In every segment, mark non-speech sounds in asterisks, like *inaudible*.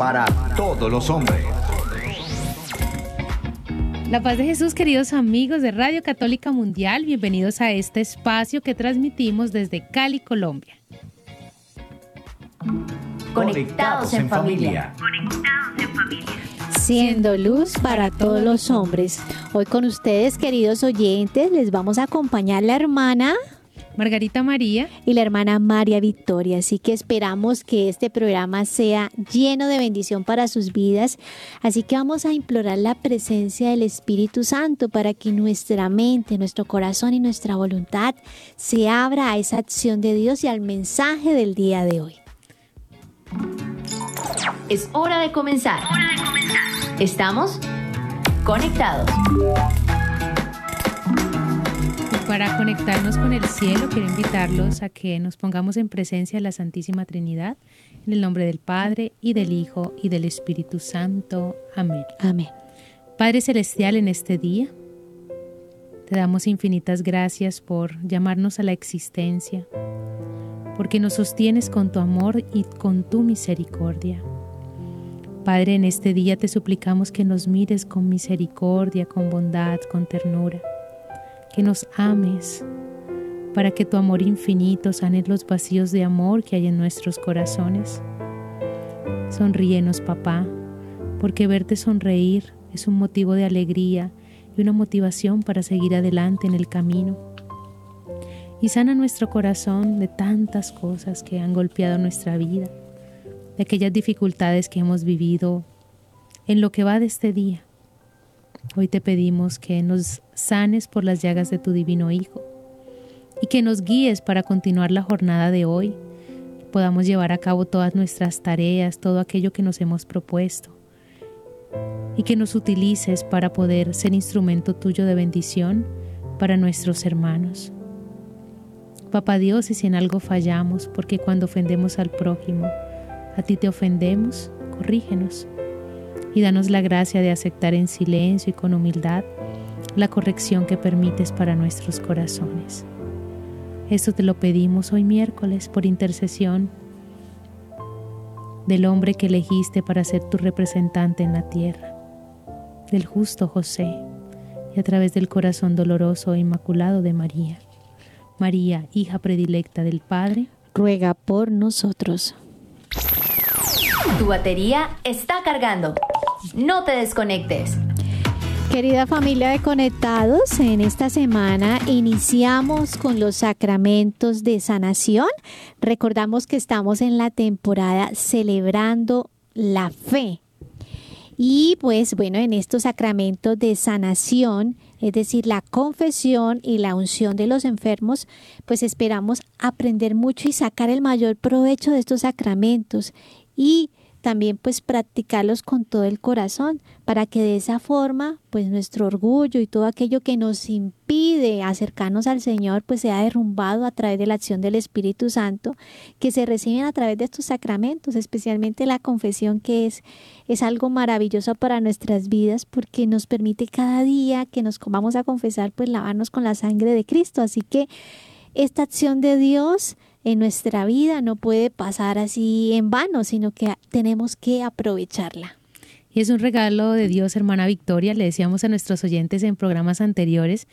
para todos los hombres. La paz de Jesús, queridos amigos de Radio Católica Mundial, bienvenidos a este espacio que transmitimos desde Cali, Colombia. Conectados en familia. Siendo luz para todos los hombres. Hoy con ustedes, queridos oyentes, les vamos a acompañar la hermana Margarita María y la hermana María Victoria. Así que esperamos que este programa sea lleno de bendición para sus vidas. Así que vamos a implorar la presencia del Espíritu Santo para que nuestra mente, nuestro corazón y nuestra voluntad se abra a esa acción de Dios y al mensaje del día de hoy. Es hora de comenzar. Estamos conectados. Para conectarnos con el cielo, quiero invitarlos a que nos pongamos en presencia de la Santísima Trinidad, en el nombre del Padre y del Hijo y del Espíritu Santo. Amén. Amén. Padre Celestial, en este día, te damos infinitas gracias por llamarnos a la existencia, porque nos sostienes con tu amor y con tu misericordia. Padre, en este día te suplicamos que nos mires con misericordia, con bondad, con ternura, que nos ames, para que tu amor infinito sane los vacíos de amor que hay en nuestros corazones. Sonríenos, papá, porque verte sonreír es un motivo de alegría y una motivación para seguir adelante en el camino. Y sana nuestro corazón de tantas cosas que han golpeado nuestra vida, de aquellas dificultades que hemos vivido en lo que va de este día. Hoy te pedimos que nos sanes por las llagas de tu divino Hijo y que nos guíes para continuar la jornada de hoy, podamos llevar a cabo todas nuestras tareas, todo aquello que nos hemos propuesto y que nos utilices para poder ser instrumento tuyo de bendición para nuestros hermanos. Papá Dios, si en algo fallamos, porque cuando ofendemos al prójimo, a ti te ofendemos, corrígenos y danos la gracia de aceptar en silencio y con humildad la corrección que permites para nuestros corazones. Esto te lo pedimos hoy miércoles por intercesión del hombre que elegiste para ser tu representante en la tierra, del justo José, y a través del corazón doloroso e inmaculado de María. María, hija predilecta del Padre, Ruega por nosotros. Tu batería está cargando. No te desconectes. Querida familia de Conectados, en esta semana iniciamos con los sacramentos de sanación. Recordamos que estamos en la temporada celebrando la fe. Y pues bueno, en estos sacramentos de sanación, es decir, la confesión y la unción de los enfermos, pues esperamos aprender mucho y sacar el mayor provecho de estos sacramentos y también pues practicarlos con todo el corazón para que de esa forma pues nuestro orgullo y todo aquello que nos impide acercarnos al Señor pues sea derrumbado a través de la acción del Espíritu Santo que se reciben a través de estos sacramentos, especialmente la confesión que es es algo maravilloso para nuestras vidas porque nos permite cada día que nos vamos a confesar pues lavarnos con la sangre de Cristo, así que esta acción de Dios en nuestra vida no puede pasar así en vano, sino que tenemos que aprovecharla. Y es un regalo de Dios, hermana Victoria. Le decíamos a nuestros oyentes en programas anteriores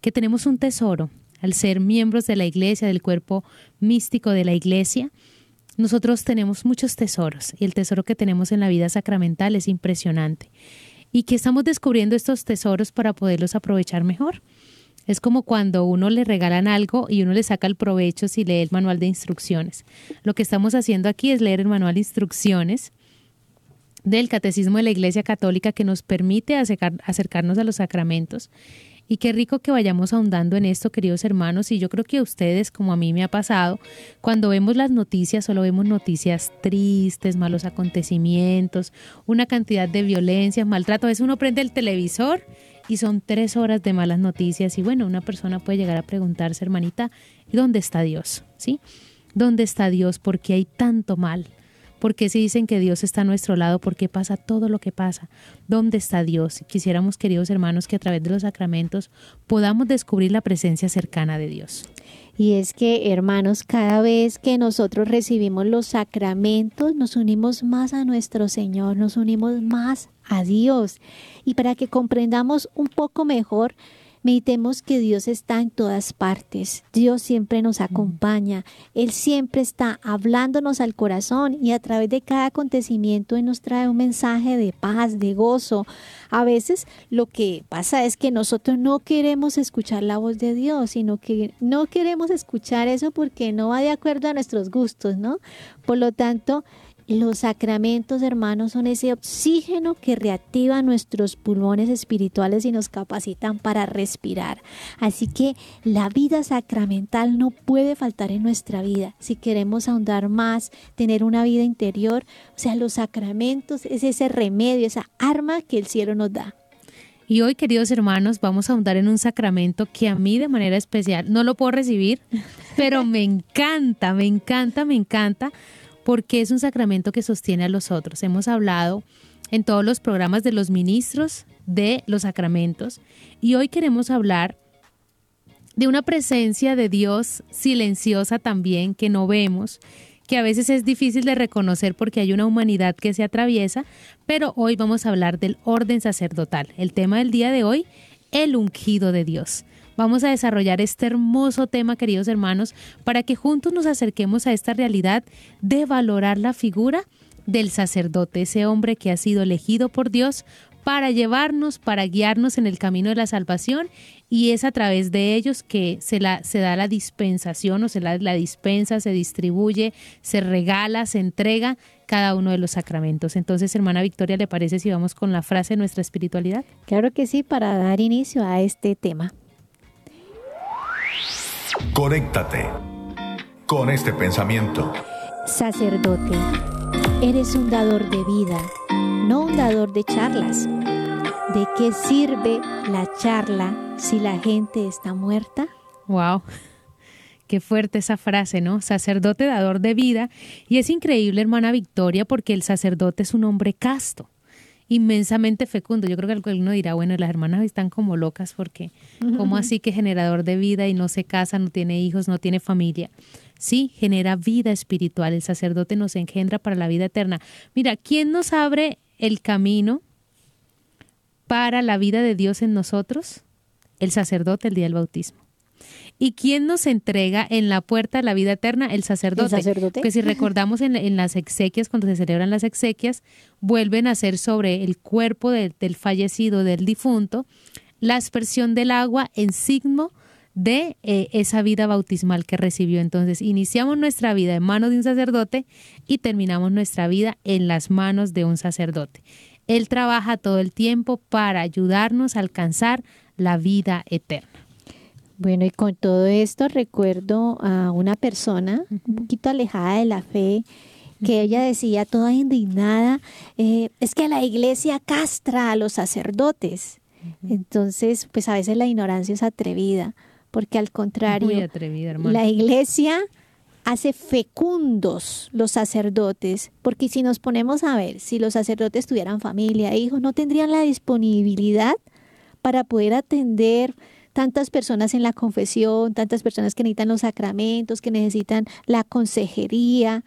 que tenemos un tesoro al ser miembros de la iglesia, del cuerpo místico de la iglesia. Nosotros tenemos muchos tesoros y el tesoro que tenemos en la vida sacramental es impresionante y que estamos descubriendo estos tesoros para poderlos aprovechar mejor. Es como cuando uno le regalan algo y uno le saca el provecho si lee el manual de instrucciones. Lo que estamos haciendo aquí es leer el manual de instrucciones del Catecismo de la Iglesia Católica que nos permite acercarnos a los sacramentos. Y qué rico que vayamos ahondando en esto, queridos hermanos. Y yo creo que a ustedes, como a mí me ha pasado, cuando vemos las noticias, solo vemos noticias tristes, malos acontecimientos, una cantidad de violencia, maltrato. A veces uno prende el televisor y son tres horas de malas noticias y bueno, una persona puede llegar a preguntarse, hermanita, ¿y dónde está Dios? ¿Sí? ¿Dónde está Dios? ¿Por qué hay tanto mal? ¿Por qué si dicen que Dios está a nuestro lado? ¿Por qué pasa todo lo que pasa? ¿Dónde está Dios? Quisiéramos, queridos hermanos, que a través de los sacramentos podamos descubrir la presencia cercana de Dios. Y es que, hermanos, cada vez que nosotros recibimos los sacramentos, nos unimos más a nuestro Señor, nos unimos más a Dios. Y para que comprendamos un poco mejor, Meditemos que Dios está en todas partes. Dios siempre nos acompaña. Él siempre está hablándonos al corazón y a través de cada acontecimiento Él nos trae un mensaje de paz, de gozo. A veces lo que pasa es que nosotros no queremos escuchar la voz de Dios, sino que no queremos escuchar eso porque no va de acuerdo a nuestros gustos, ¿no? Por lo tanto, los sacramentos, hermanos, son ese oxígeno que reactiva nuestros pulmones espirituales y nos capacitan para respirar. Así que la vida sacramental no puede faltar en nuestra vida. Si queremos ahondar más, tener una vida interior, o sea, los sacramentos es ese remedio, esa arma que el cielo nos da. Y hoy, queridos hermanos, vamos a ahondar en un sacramento que a mí de manera especial no lo puedo recibir, pero me encanta, me encanta, me encanta porque es un sacramento que sostiene a los otros. Hemos hablado en todos los programas de los ministros de los sacramentos y hoy queremos hablar de una presencia de Dios silenciosa también que no vemos, que a veces es difícil de reconocer porque hay una humanidad que se atraviesa, pero hoy vamos a hablar del orden sacerdotal. El tema del día de hoy, el ungido de Dios. Vamos a desarrollar este hermoso tema, queridos hermanos, para que juntos nos acerquemos a esta realidad de valorar la figura del sacerdote, ese hombre que ha sido elegido por Dios para llevarnos, para guiarnos en el camino de la salvación y es a través de ellos que se, da la dispensación o se la, la dispensa, se distribuye, se regala, se entrega cada uno de los sacramentos. Entonces, hermana Victoria, ¿le parece si vamos con la frase de nuestra espiritualidad? Claro que sí, para dar inicio a este tema. Conéctate con este pensamiento. Sacerdote, eres un dador de vida, no un dador de charlas. ¿De qué sirve la charla si la gente está muerta? Wow. Qué fuerte esa frase, ¿no? Sacerdote dador de vida. Y es increíble, hermana Victoria, porque el sacerdote es un hombre casto inmensamente fecundo. Yo creo que alguno dirá, bueno, las hermanas están como locas porque, ¿cómo así que generador de vida y no se casa, no tiene hijos, no tiene familia? Sí, genera vida espiritual. El sacerdote nos engendra para la vida eterna. Mira, ¿quién nos abre el camino para la vida de Dios en nosotros? El sacerdote el día del bautismo. ¿Y quién nos entrega en la puerta de la vida eterna? El sacerdote. ¿El sacerdote? Que si recordamos en, las exequias, cuando se celebran las exequias, vuelven a ser sobre el cuerpo del fallecido, del difunto, la aspersión del agua en signo de eh, esa vida bautismal que recibió. Entonces, iniciamos nuestra vida en manos de un sacerdote y terminamos nuestra vida en las manos de un sacerdote. Él trabaja todo el tiempo para ayudarnos a alcanzar la vida eterna. Bueno, y con todo esto recuerdo a una persona un poquito alejada de la fe, que ella decía toda indignada, eh, es que la iglesia castra a los sacerdotes. Entonces, pues a veces la ignorancia es atrevida, porque al contrario, la iglesia hace fecundos los sacerdotes, porque si nos ponemos a ver, si los sacerdotes tuvieran familia, hijos, no tendrían la disponibilidad para poder atender tantas personas en la confesión, tantas personas que necesitan los sacramentos, que necesitan la consejería,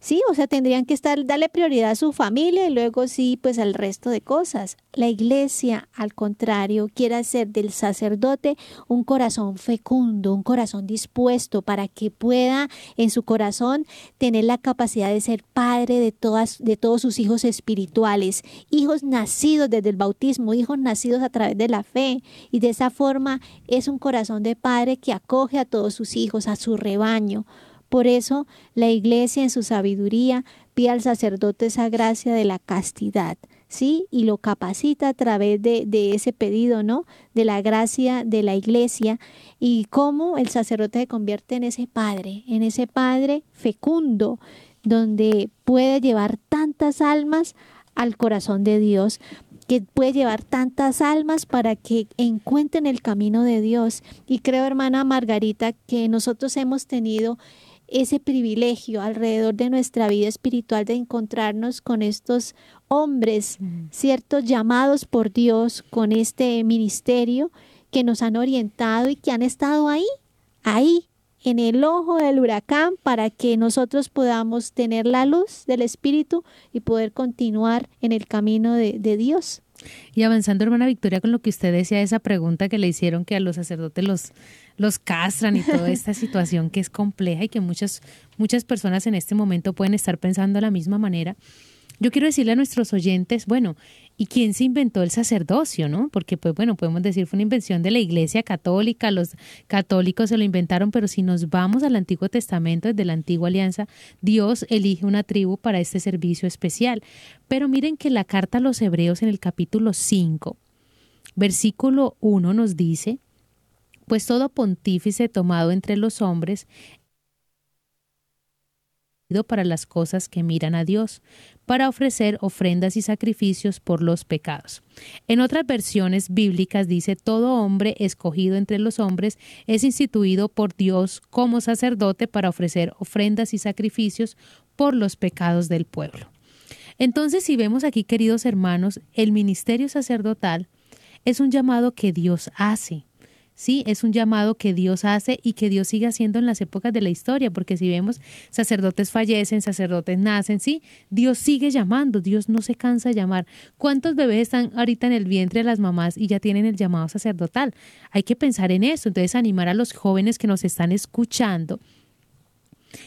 Sí, o sea, tendrían que estar, darle prioridad a su familia y luego sí, pues al resto de cosas. La iglesia, al contrario, quiere hacer del sacerdote un corazón fecundo, un corazón dispuesto para que pueda en su corazón tener la capacidad de ser padre de todas, de todos sus hijos espirituales, hijos nacidos desde el bautismo, hijos nacidos a través de la fe. Y de esa forma es un corazón de padre que acoge a todos sus hijos, a su rebaño. Por eso la iglesia en su sabiduría pide al sacerdote esa gracia de la castidad, ¿sí? Y lo capacita a través de, ese pedido, ¿no? De la gracia de la iglesia y cómo el sacerdote se convierte en ese padre, en ese padre fecundo, donde puede llevar tantas almas al corazón de Dios, que puede llevar tantas almas para que encuentren el camino de Dios. Y creo, hermana Margarita, que nosotros hemos tenido ese privilegio alrededor de nuestra vida espiritual de encontrarnos con estos hombres, ciertos llamados por Dios con este ministerio que nos han orientado y que han estado ahí, ahí, en el ojo del huracán para que nosotros podamos tener la luz del Espíritu y poder continuar en el camino de, Dios. Y avanzando, hermana Victoria, con lo que usted decía, esa pregunta que le hicieron que a los sacerdotes los, los castran y toda esta *laughs* situación que es compleja y que muchas, muchas personas en este momento pueden estar pensando de la misma manera. Yo quiero decirle a nuestros oyentes, bueno, ¿y quién se inventó el sacerdocio, no? Porque, pues bueno, podemos decir fue una invención de la Iglesia Católica, los católicos se lo inventaron, pero si nos vamos al Antiguo Testamento, desde la Antigua Alianza, Dios elige una tribu para este servicio especial. Pero miren que la carta a los Hebreos en el capítulo 5, versículo 1 nos dice, pues todo pontífice tomado entre los hombres para las cosas que miran a Dios, para ofrecer ofrendas y sacrificios por los pecados. En otras versiones bíblicas dice, todo hombre escogido entre los hombres es instituido por Dios como sacerdote para ofrecer ofrendas y sacrificios por los pecados del pueblo. Entonces, si vemos aquí, queridos hermanos, el ministerio sacerdotal es un llamado que Dios hace. Sí, es un llamado que Dios hace y que Dios sigue haciendo en las épocas de la historia, porque si vemos sacerdotes fallecen, sacerdotes nacen, sí, Dios sigue llamando, Dios no se cansa de llamar. ¿Cuántos bebés están ahorita en el vientre de las mamás y ya tienen el llamado sacerdotal? Hay que pensar en eso, entonces animar a los jóvenes que nos están escuchando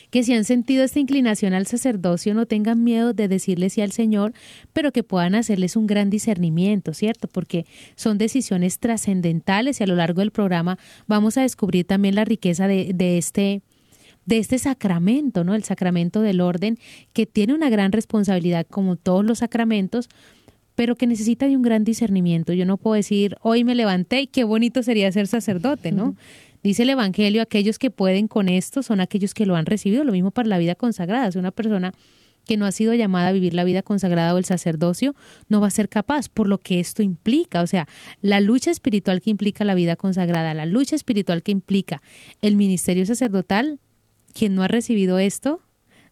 que si han sentido esta inclinación al sacerdocio no tengan miedo de decirle sí al Señor, pero que puedan hacerles un gran discernimiento, ¿cierto? Porque son decisiones trascendentales y a lo largo del programa vamos a descubrir también la riqueza de, de este de este sacramento, ¿no? El sacramento del orden, que tiene una gran responsabilidad como todos los sacramentos, pero que necesita de un gran discernimiento. Yo no puedo decir, hoy me levanté y qué bonito sería ser sacerdote, ¿no? Dice el Evangelio, aquellos que pueden con esto son aquellos que lo han recibido, lo mismo para la vida consagrada. Es una persona que no ha sido llamada a vivir la vida consagrada o el sacerdocio, no va a ser capaz, por lo que esto implica, o sea, la lucha espiritual que implica la vida consagrada, la lucha espiritual que implica el ministerio sacerdotal, quien no ha recibido esto,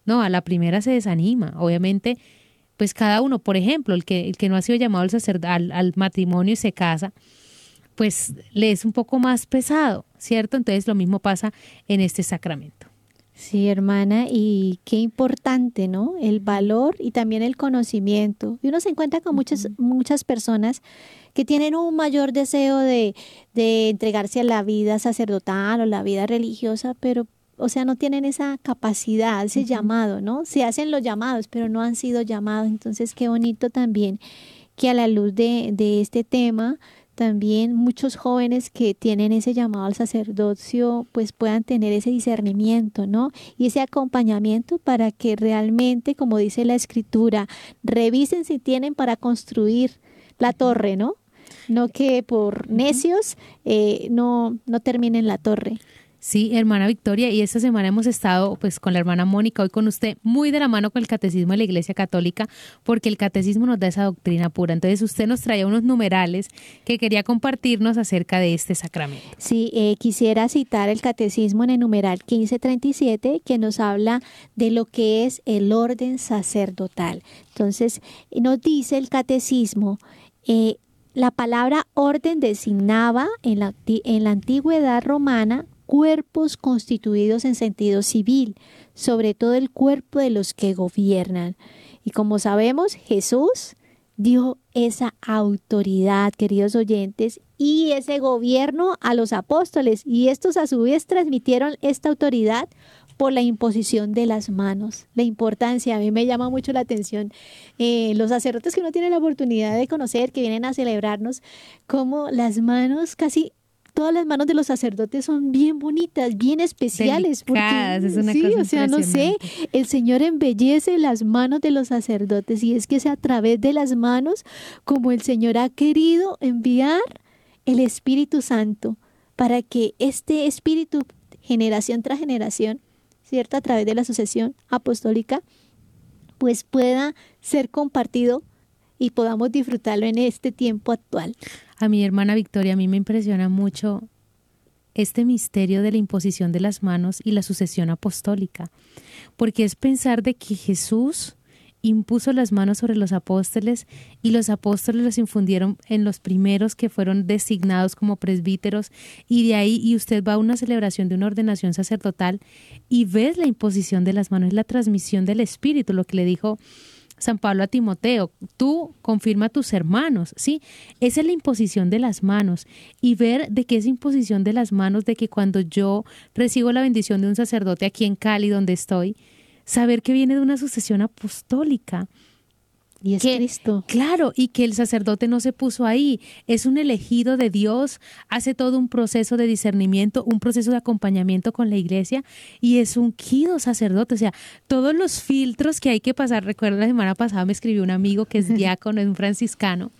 no, a la primera se desanima. Obviamente, pues cada uno, por ejemplo, el que, el que no ha sido llamado al, al, al matrimonio y se casa, pues le es un poco más pesado, ¿cierto? Entonces lo mismo pasa en este sacramento. Sí, hermana, y qué importante, ¿no? El valor y también el conocimiento. Y uno se encuentra con muchas, muchas personas que tienen un mayor deseo de, de entregarse a la vida sacerdotal o la vida religiosa, pero o sea, no tienen esa capacidad, ese llamado, ¿no? Se hacen los llamados, pero no han sido llamados. Entonces, qué bonito también que a la luz de, de este tema también muchos jóvenes que tienen ese llamado al sacerdocio pues puedan tener ese discernimiento, ¿no? Y ese acompañamiento para que realmente, como dice la escritura, revisen si tienen para construir la torre, ¿no? No que por necios eh, no, no terminen la torre. Sí, hermana Victoria, y esta semana hemos estado pues con la hermana Mónica, hoy con usted, muy de la mano con el catecismo de la Iglesia Católica, porque el catecismo nos da esa doctrina pura. Entonces usted nos traía unos numerales que quería compartirnos acerca de este sacramento. Sí, eh, quisiera citar el catecismo en el numeral 1537 que nos habla de lo que es el orden sacerdotal. Entonces nos dice el catecismo, eh, la palabra orden designaba en la, en la antigüedad romana cuerpos constituidos en sentido civil, sobre todo el cuerpo de los que gobiernan. Y como sabemos, Jesús dio esa autoridad, queridos oyentes, y ese gobierno a los apóstoles, y estos a su vez transmitieron esta autoridad por la imposición de las manos. La importancia, a mí me llama mucho la atención eh, los sacerdotes que no tienen la oportunidad de conocer, que vienen a celebrarnos, como las manos casi todas las manos de los sacerdotes son bien bonitas, bien especiales. Porque, es una sí, o sea, no sé, el Señor embellece las manos de los sacerdotes y es que es a través de las manos como el Señor ha querido enviar el Espíritu Santo para que este Espíritu, generación tras generación, ¿cierto? A través de la sucesión apostólica, pues pueda ser compartido y podamos disfrutarlo en este tiempo actual. A mi hermana Victoria, a mí me impresiona mucho este misterio de la imposición de las manos y la sucesión apostólica, porque es pensar de que Jesús impuso las manos sobre los apóstoles y los apóstoles los infundieron en los primeros que fueron designados como presbíteros y de ahí y usted va a una celebración de una ordenación sacerdotal y ves la imposición de las manos, la transmisión del Espíritu, lo que le dijo San Pablo a Timoteo, tú confirma a tus hermanos, ¿sí? Esa es la imposición de las manos y ver de qué es imposición de las manos, de que cuando yo recibo la bendición de un sacerdote aquí en Cali, donde estoy, saber que viene de una sucesión apostólica. Y es Cristo. Claro, y que el sacerdote no se puso ahí, es un elegido de Dios, hace todo un proceso de discernimiento, un proceso de acompañamiento con la iglesia y es un quido sacerdote, o sea, todos los filtros que hay que pasar. Recuerdo la semana pasada me escribió un amigo que es *laughs* diácono, es un franciscano,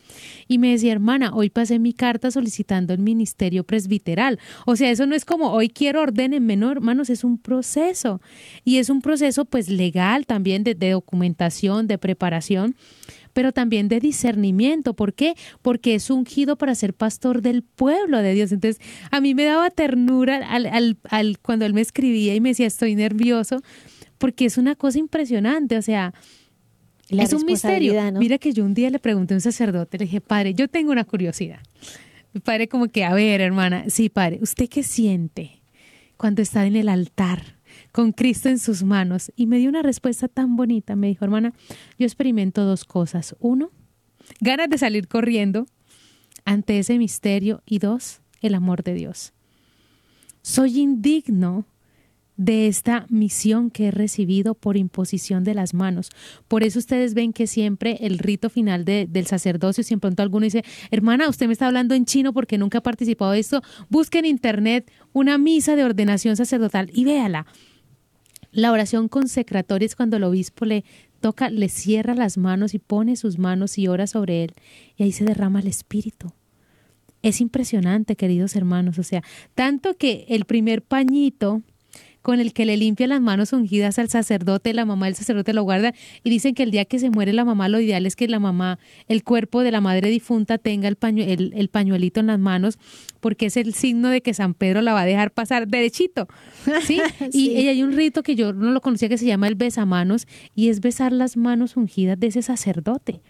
y me decía, hermana, hoy pasé mi carta solicitando el ministerio presbiteral. O sea, eso no es como hoy quiero ordenenme, no, hermanos, es un proceso. Y es un proceso pues legal también de, de documentación, de preparación pero también de discernimiento. ¿Por qué? Porque es ungido para ser pastor del pueblo de Dios. Entonces, a mí me daba ternura al, al, al, cuando él me escribía y me decía, estoy nervioso, porque es una cosa impresionante. O sea, es un misterio. Mira que yo un día le pregunté a un sacerdote, le dije, padre, yo tengo una curiosidad. Mi padre como que, a ver, hermana, sí, padre, ¿usted qué siente cuando está en el altar con Cristo en sus manos? Y me dio una respuesta tan bonita. Me dijo, hermana, yo experimento dos cosas. Uno, ganas de salir corriendo ante ese misterio. Y dos, el amor de Dios. Soy indigno de esta misión que he recibido por imposición de las manos. Por eso ustedes ven que siempre el rito final del sacerdocio, si en pronto alguno dice, hermana, usted me está hablando en chino porque nunca ha participado de esto, busque en internet una misa de ordenación sacerdotal y véala. La oración consecratoria es cuando el obispo le toca, le cierra las manos y pone sus manos y ora sobre él y ahí se derrama el espíritu. Es impresionante, queridos hermanos, o sea, tanto que el primer pañito con el que le limpia las manos ungidas al sacerdote, la mamá del sacerdote lo guarda y dicen que el día que se muere la mamá lo ideal es que la mamá, el cuerpo de la madre difunta tenga el, el, pañuelito en las manos porque es el signo de que San Pedro la va a dejar pasar derechito. *laughs* ¿sí? Y, y hay un rito que yo no lo conocía que se llama el besamanos y es besar las manos ungidas de ese sacerdote.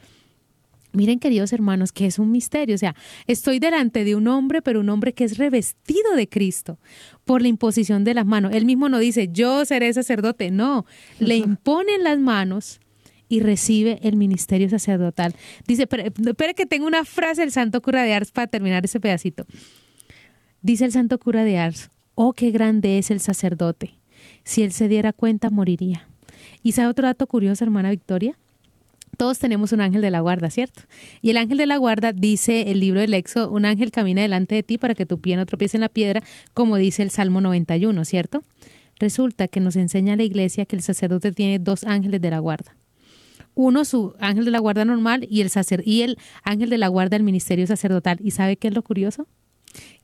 Miren, queridos hermanos, que es un misterio. O sea, estoy delante de un hombre, pero un hombre que es revestido de Cristo por la imposición de las manos. Él mismo no dice, yo seré sacerdote. No, le imponen las manos y recibe el ministerio sacerdotal. Dice, espera que tengo una frase del santo cura de Ars para terminar ese pedacito. Dice el santo cura de Ars, oh, qué grande es el sacerdote. Si él se diera cuenta, moriría. ¿Y sabe otro dato curioso, hermana Victoria? Todos tenemos un ángel de la guarda, ¿cierto? Y el ángel de la guarda dice el libro del Éxodo, un ángel camina delante de ti para que tu pie no tropiece en la piedra, como dice el Salmo 91, ¿cierto? Resulta que nos enseña la iglesia que el sacerdote tiene dos ángeles de la guarda. Uno, su ángel de la guarda normal y el, sacer y el ángel de la guarda del ministerio sacerdotal. ¿Y sabe qué es lo curioso?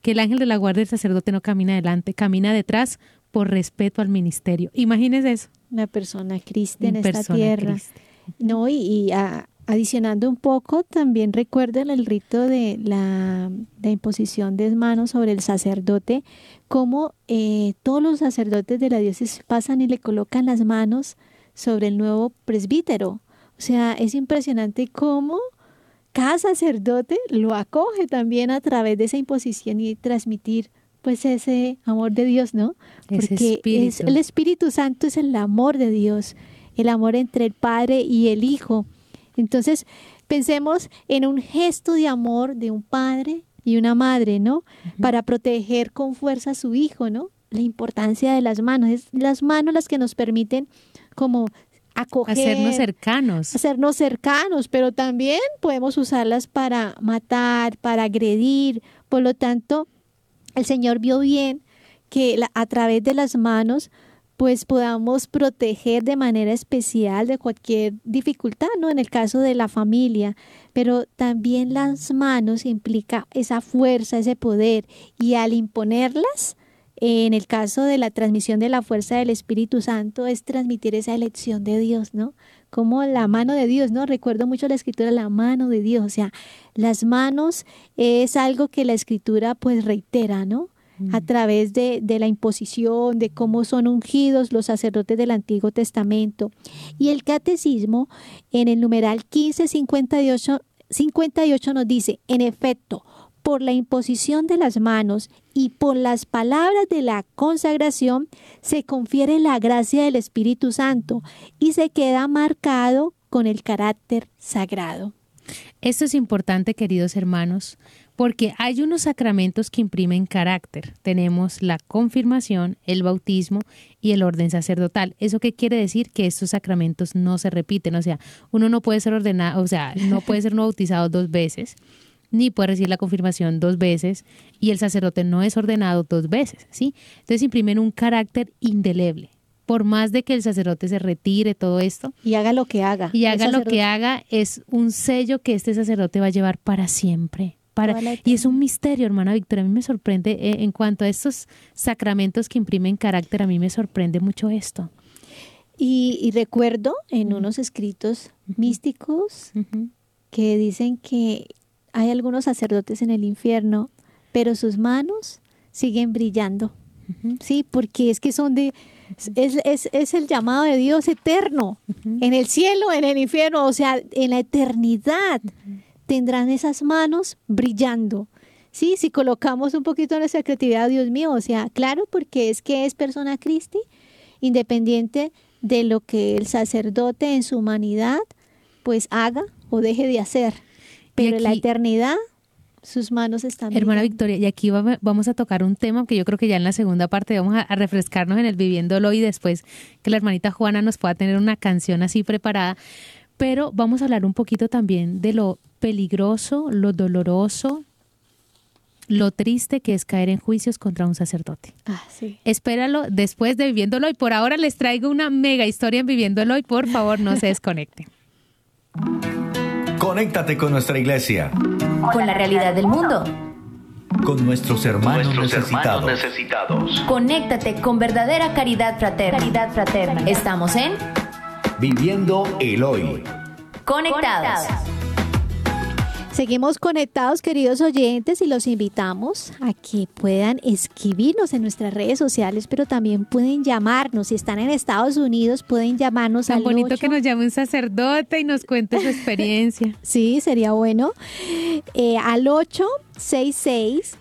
Que el ángel de la guarda del sacerdote no camina adelante, camina detrás por respeto al ministerio. Imagínese eso. Una persona cristiana en esta tierra. No, y, adicionando un poco, también recuerden el rito de la, imposición de manos sobre el sacerdote, como eh, todos los sacerdotes de la diócesis pasan y le colocan las manos sobre el nuevo presbítero. O sea, es impresionante cómo cada sacerdote lo acoge también a través de esa imposición y transmitir pues ese amor de Dios, ¿no? Porque es, el Espíritu Santo es el amor de Dios el amor entre el Padre y el Hijo. Entonces, pensemos en un gesto de amor de un padre y una madre, ¿no? Para proteger con fuerza a su hijo, ¿no? La importancia de las manos, es las manos las que nos permiten como acoger, hacernos cercanos. Hacernos cercanos, pero también podemos usarlas para matar, para agredir. Por lo tanto, el Señor vio bien que a través de las manos pues podamos proteger de manera especial de cualquier dificultad, ¿no? En el caso de la familia, pero también las manos implica esa fuerza, ese poder y al imponerlas, en el caso de la transmisión de la fuerza del Espíritu Santo es transmitir esa elección de Dios, ¿no? Como la mano de Dios, ¿no? Recuerdo mucho la escritura, la mano de Dios, o sea, las manos es algo que la escritura pues reitera, ¿no? A través de, de, la imposición, de cómo son ungidos los sacerdotes del Antiguo Testamento. Y el catecismo en el numeral 1558 58 nos dice, en efecto, por la imposición de las manos y por las palabras de la consagración se confiere la gracia del Espíritu Santo y se queda marcado con el carácter sagrado. Esto es importante, queridos hermanos, porque hay unos sacramentos que imprimen carácter. Tenemos la confirmación, el bautismo y el orden sacerdotal. ¿Eso qué quiere decir? Que estos sacramentos no se repiten, o sea, uno no puede ser ordenado, o sea, no puede ser bautizado dos veces ni puede recibir la confirmación dos veces y el sacerdote no es ordenado dos veces, ¿sí? Entonces imprimen un carácter indeleble. Por más de que el sacerdote se retire todo esto. Y haga lo que haga. Y haga lo que haga, es un sello que este sacerdote va a llevar para siempre. Para, y es un misterio, hermana Victoria. A mí me sorprende, eh, en cuanto a estos sacramentos que imprimen carácter, a mí me sorprende mucho esto. Y, recuerdo en unos escritos místicos que dicen que hay algunos sacerdotes en el infierno, pero sus manos siguen brillando. Sí, porque es que son de, es, el llamado de Dios eterno, en el cielo, en el infierno, o sea, en la eternidad tendrán esas manos brillando. Sí, si colocamos un poquito nuestra creatividad, Dios mío, o sea, claro, porque es que es persona Cristi, independiente de lo que el sacerdote en su humanidad pues haga o deje de hacer. Pero la eternidad, sus manos están. Hermana Victoria, y aquí vamos a tocar un tema que yo creo que ya en la segunda parte vamos a, refrescarnos en el viviéndolo y después que la hermanita Juana nos pueda tener una canción así preparada. Pero vamos a hablar un poquito también de lo peligroso, lo doloroso, lo triste que es caer en juicios contra un sacerdote. Ah, sí. Espéralo después de Viviéndolo y por ahora les traigo una mega historia en Viviéndolo y por favor no se desconecten. Conéctate con nuestra iglesia. Con la realidad del mundo. Con nuestros hermanos, necesitados. Conéctate con verdadera caridad fraterna. Caridad fraterna. Estamos en Viviendo el Hoy. Conectados. Seguimos conectados, queridos oyentes, y los invitamos a que puedan escribirnos en nuestras redes sociales, pero también pueden llamarnos. Si están en Estados Unidos, pueden llamarnos Tan bonito que nos llame un sacerdote y nos cuente su experiencia. *laughs* sí, sería bueno. Eh, al 866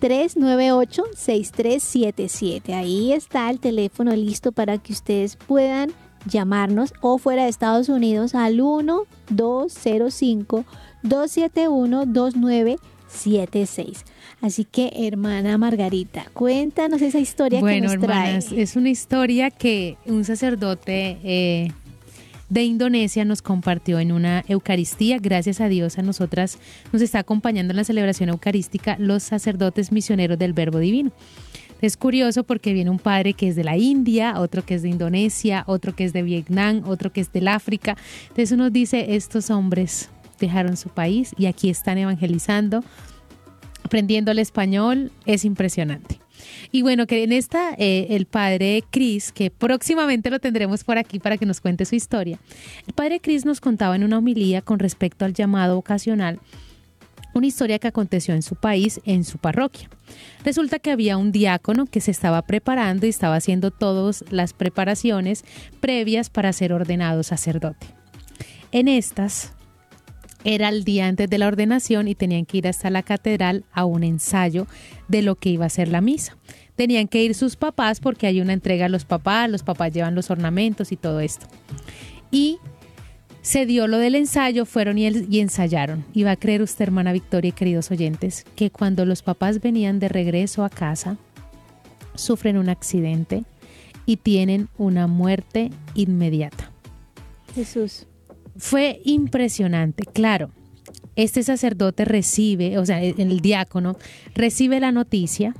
398-6377. Ahí está el teléfono listo para que ustedes puedan llamarnos o fuera de Estados Unidos al 1205 271-2976. Así que, hermana Margarita, cuéntanos esa historia que nos hermanas, Es una historia que un sacerdote eh, de Indonesia nos compartió en una Eucaristía. Gracias a Dios, a nosotras nos está acompañando en la celebración eucarística los sacerdotes misioneros del Verbo Divino. Es curioso porque viene un padre que es de la India, otro que es de Indonesia, otro que es de Vietnam, otro que es del África. Entonces uno dice, estos hombres dejaron su país y aquí están evangelizando, aprendiendo el español, es impresionante. Y bueno, que en esta eh, el padre Cris, que próximamente lo tendremos por aquí para que nos cuente su historia, el padre Cris nos contaba en una homilía con respecto al llamado ocasional una historia que aconteció en su país, en su parroquia. Resulta que había un diácono que se estaba preparando y estaba haciendo todas las preparaciones previas para ser ordenado sacerdote. En estas, era el día antes de la ordenación y tenían que ir hasta la catedral a un ensayo de lo que iba a ser la misa. Tenían que ir sus papás porque hay una entrega a los papás, los papás llevan los ornamentos y todo esto. Y se dio lo del ensayo, fueron y, y ensayaron. Y va a creer usted, hermana Victoria y queridos oyentes, que cuando los papás venían de regreso a casa, sufren un accidente y tienen una muerte inmediata. Jesús fue impresionante, claro. Este sacerdote recibe, o sea, el diácono recibe la noticia,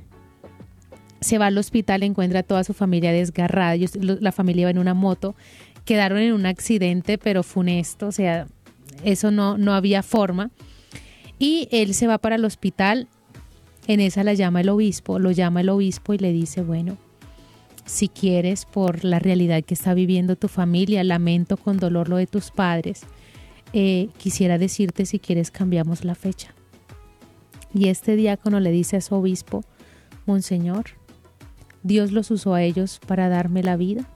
se va al hospital, encuentra a toda su familia desgarrada, la familia iba en una moto, quedaron en un accidente, pero funesto, o sea, eso no, no había forma. Y él se va para el hospital, en esa la llama el obispo, lo llama el obispo y le dice, bueno, si quieres, por la realidad que está viviendo tu familia, lamento con dolor lo de tus padres, eh, quisiera decirte si quieres cambiamos la fecha. Y este diácono le dice a su obispo, Monseñor, Dios los usó a ellos para darme la vida.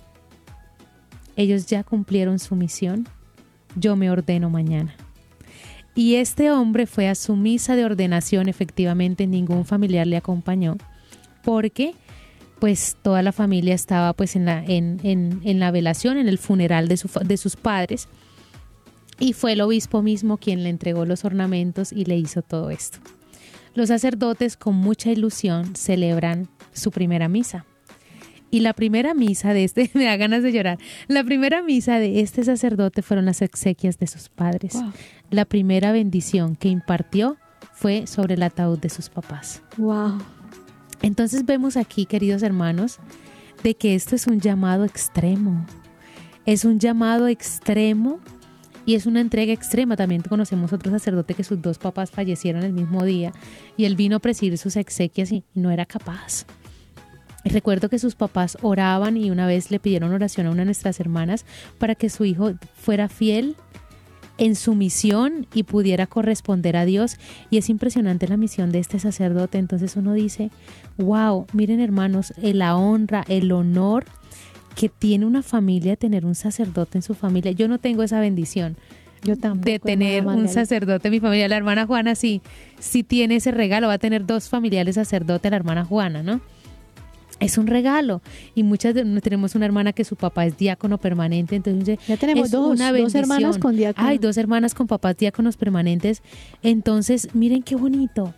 Ellos ya cumplieron su misión. Yo me ordeno mañana. Y este hombre fue a su misa de ordenación, efectivamente ningún familiar le acompañó, porque pues toda la familia estaba pues en la, velación, en el funeral de, de sus padres, y fue el obispo mismo quien le entregó los ornamentos y le hizo todo esto. Los sacerdotes con mucha ilusión celebran su primera misa. Y la primera misa de este, *laughs* me da ganas de llorar, la primera misa de este sacerdote fueron las exequias de sus padres. La primera bendición que impartió fue sobre el ataúd de sus papás. Wow. Entonces vemos aquí, queridos hermanos, de que esto es un llamado extremo. Es un llamado extremo y es una entrega extrema. También conocemos otro sacerdote que sus dos papás fallecieron el mismo día y él vino a presidir sus exequias y no era capaz. Recuerdo que sus papás oraban y una vez le pidieron oración a una de nuestras hermanas para que su hijo fuera fiel en su misión y pudiera corresponder a Dios. Y es impresionante la misión de este sacerdote. Entonces uno dice, wow, miren hermanos, la honra, el honor que tiene una familia tener un sacerdote en su familia. Yo no tengo esa bendición. Yo tampoco, de tener un sacerdote en mi familia. La hermana Juana sí, sí tiene ese regalo, va a tener dos familiares sacerdotes, la hermana Juana, ¿no? Es un regalo. Y muchas de, tenemos una hermana que su papá es diácono permanente, entonces ya tenemos dos, dos hermanas con diácono. Hay dos hermanas con papás diáconos permanentes. Entonces, miren qué bonito.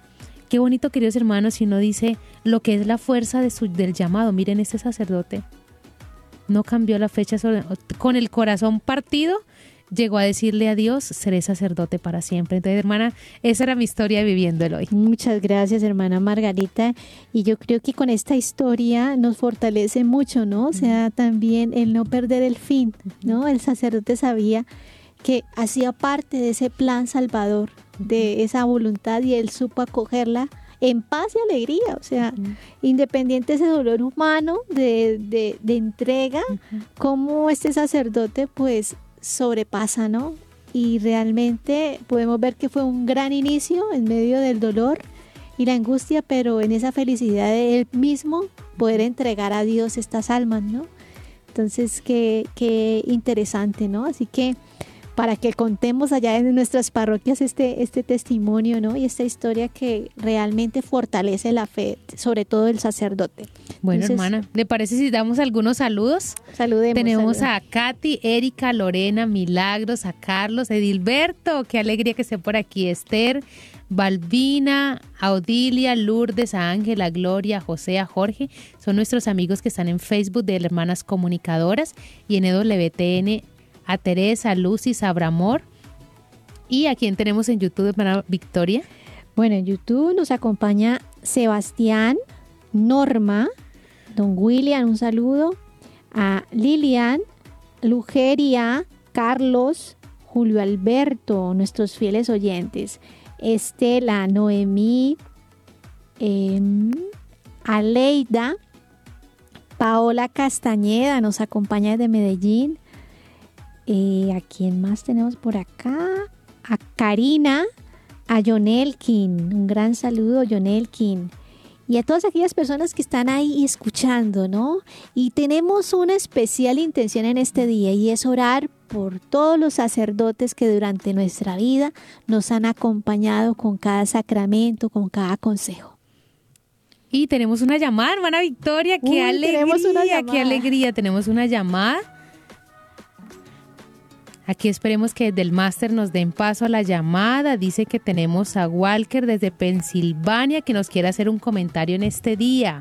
Qué bonito, queridos hermanos, si uno dice lo que es la fuerza de su, del llamado. Miren, este sacerdote no cambió la fecha con el corazón partido llegó a decirle a Dios, seré sacerdote para siempre. Entonces, hermana, esa era mi historia viviéndolo hoy. Muchas gracias, hermana Margarita. Y yo creo que con esta historia nos fortalece mucho, ¿no? O sea, también el no perder el fin, ¿no? El sacerdote sabía que hacía parte de ese plan salvador, de esa voluntad y él supo acogerla en paz y alegría, o sea, independiente de ese dolor humano, de, de, de entrega, como este sacerdote pues sobrepasa, ¿no? Y realmente podemos ver que fue un gran inicio en medio del dolor y la angustia, pero en esa felicidad de él mismo poder entregar a Dios estas almas, ¿no? Entonces, qué, qué interesante, ¿no? Así que para que contemos allá en nuestras parroquias este, este testimonio ¿no? y esta historia que realmente fortalece la fe, sobre todo el sacerdote. Bueno, hermana, ¿le parece si damos algunos saludos? Saludemos. Tenemos a Katy, Erika, Lorena, Milagros, a Carlos, Edilberto, qué alegría que esté por aquí, Esther, Balbina, Audilia, Lourdes, a Ángela, Gloria, José, a Jorge, son nuestros amigos que están en Facebook de Hermanas Comunicadoras y en EWTN a Teresa, Lucy, Sabramor. ¿Y a quién tenemos en YouTube, para Victoria? Bueno, en YouTube nos acompaña Sebastián, Norma, Don William, un saludo, a Lilian, Lugeria, Carlos, Julio Alberto, nuestros fieles oyentes, Estela, Noemí, em, Aleida, Paola Castañeda nos acompaña de Medellín, eh, ¿A quién más tenemos por acá? A Karina, a Jonelkin. Un gran saludo, Jonelkin. Y a todas aquellas personas que están ahí escuchando, ¿no? Y tenemos una especial intención en este día y es orar por todos los sacerdotes que durante nuestra vida nos han acompañado con cada sacramento, con cada consejo. Y tenemos una llamada, hermana Victoria, qué alegría, qué alegría, tenemos una llamada. Aquí esperemos que desde el máster nos den paso a la llamada. Dice que tenemos a Walker desde Pensilvania que nos quiere hacer un comentario en este día.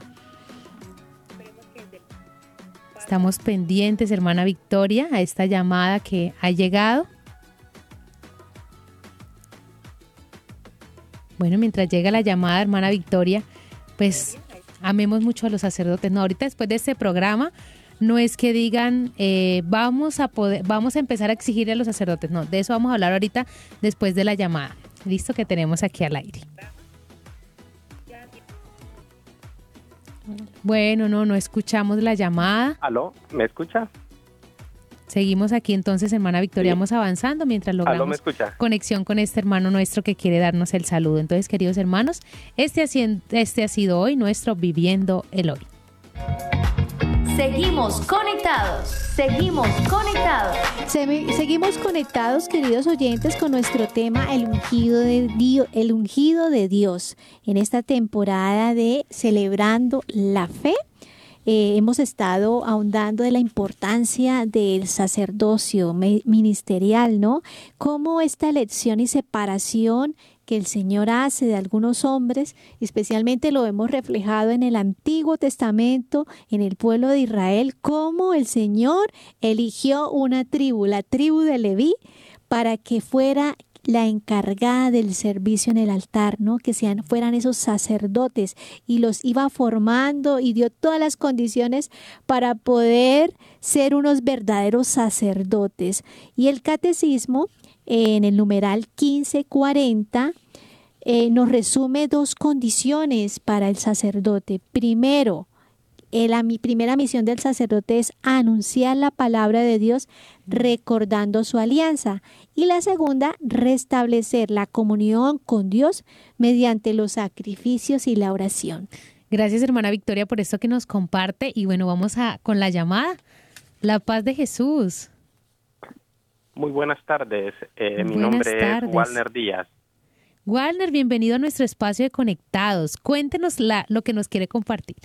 Estamos pendientes, hermana Victoria, a esta llamada que ha llegado. Bueno, mientras llega la llamada, hermana Victoria, pues amemos mucho a los sacerdotes. No, ahorita después de este programa no es que digan eh, vamos a poder, vamos a empezar a exigir a los sacerdotes. No, de eso vamos a hablar ahorita después de la llamada. Listo que tenemos aquí al aire. Bueno, no, no escuchamos la llamada. ¿Aló? ¿Me escucha? Seguimos aquí entonces, hermana Victoria, vamos avanzando mientras logramos conexión con este hermano nuestro que quiere darnos el saludo. Entonces, queridos hermanos, este, este ha sido hoy nuestro Viviendo el Hoy. Seguimos conectados, seguimos conectados. seguimos conectados, queridos oyentes, con nuestro tema el ungido de Dios, en esta temporada de celebrando la fe eh, hemos estado ahondando de la importancia del sacerdocio ministerial, ¿no? Cómo esta elección y separación que el Señor hace de algunos hombres, especialmente lo hemos reflejado en el Antiguo Testamento, en el pueblo de Israel, cómo el Señor eligió una tribu, la tribu de Leví, para que fuera la encargada del servicio en el altar, ¿no? Que sean, fueran esos sacerdotes y los iba formando y dio todas las condiciones para poder ser unos verdaderos sacerdotes. Y el catecismo, en el numeral 1540, eh, nos resume dos condiciones para el sacerdote. Primero, la mi primera misión del sacerdote es anunciar la palabra de Dios recordando su alianza. Y la segunda, restablecer la comunión con Dios mediante los sacrificios y la oración. Gracias, hermana Victoria, por esto que nos comparte. Y bueno, vamos a con la llamada. La paz de Jesús. Muy buenas tardes. Eh, mi nombre es Walner Díaz. Walner, bienvenido a nuestro espacio de Conectados. Cuéntenos la, lo que nos quiere compartir.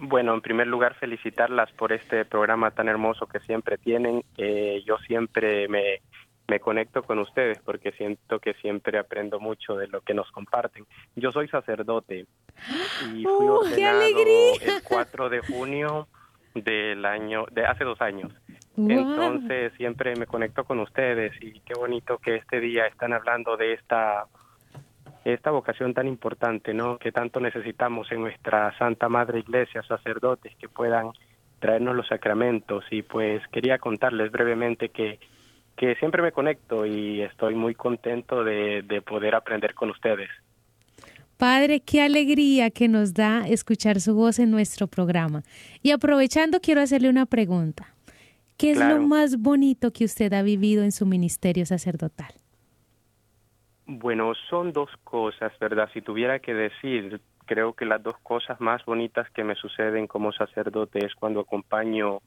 Bueno, en primer lugar, felicitarlas por este programa tan hermoso que siempre tienen. Eh, yo siempre me, me conecto con ustedes porque siento que siempre aprendo mucho de lo que nos comparten. Yo soy sacerdote y fui ¡Oh, ordenado el 4 de junio del año, de hace dos años. Entonces siempre me conecto con ustedes y qué bonito que este día están hablando de esta esta vocación tan importante, ¿no? Que tanto necesitamos en nuestra Santa Madre Iglesia, sacerdotes que puedan traernos los sacramentos y pues quería contarles brevemente que, que siempre me conecto y estoy muy contento de, de poder aprender con ustedes. Padre, qué alegría que nos da escuchar su voz en nuestro programa. Y aprovechando, quiero hacerle una pregunta. ¿Qué es lo más bonito que usted ha vivido en su ministerio sacerdotal? Bueno, son dos cosas, ¿verdad? Si tuviera que decir, creo que las dos cosas más bonitas que me suceden como sacerdote es cuando acompaño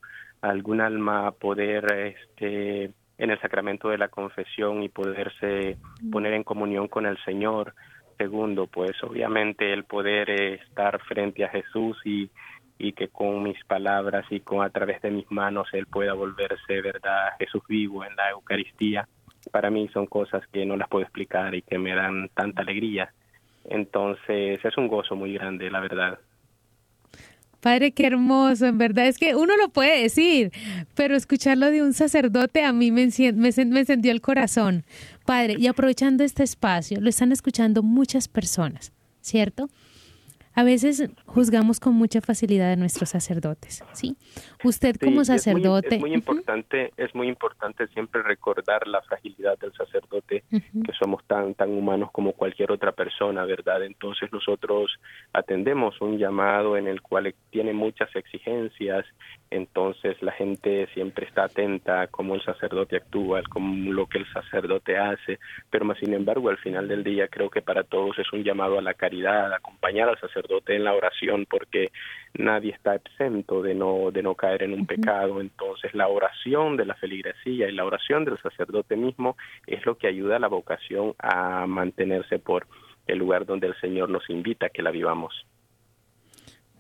a algún alma a poder este en el sacramento de la confesión y poderse poner en comunión con el Señor. Segundo, pues obviamente el poder estar frente a Jesús y, y que con mis palabras y con a través de mis manos él pueda volverse, ¿verdad?, Jesús vivo en la Eucaristía para mí son cosas que no las puedo explicar y que me dan tanta alegría. Entonces es un gozo muy grande, la verdad. Padre, qué hermoso, en verdad. Es que uno lo puede decir, pero escucharlo de un sacerdote a mí me, me, me encendió el corazón. Padre, y aprovechando este espacio, lo están escuchando muchas personas, ¿cierto? A veces juzgamos con mucha facilidad a nuestros sacerdotes, ¿sí? Usted como sacerdote... Es muy, importante, es muy importante siempre recordar la fragilidad del sacerdote, que somos tan, tan humanos como cualquier otra persona, ¿verdad? Entonces nosotros atendemos un llamado en el cual tiene muchas exigencias, entonces la gente siempre está atenta a cómo el sacerdote actúa, cómo lo que el sacerdote hace, pero más sin embargo al final del día creo que para todos es un llamado a la caridad, a acompañar al sacerdote en la oración porque nadie está exento de no de no caer en un pecado entonces la oración de la feligresía y la oración del sacerdote mismo es lo que ayuda a la vocación a mantenerse por el lugar donde el Señor nos invita a que la vivamos.